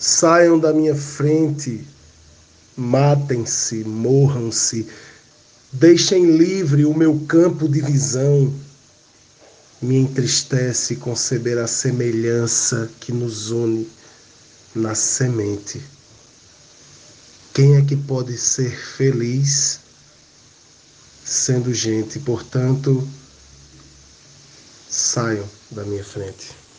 Saiam da minha frente, matem-se, morram-se, deixem livre o meu campo de visão. Me entristece conceber a semelhança que nos une na semente. Quem é que pode ser feliz sendo gente? Portanto, saiam da minha frente.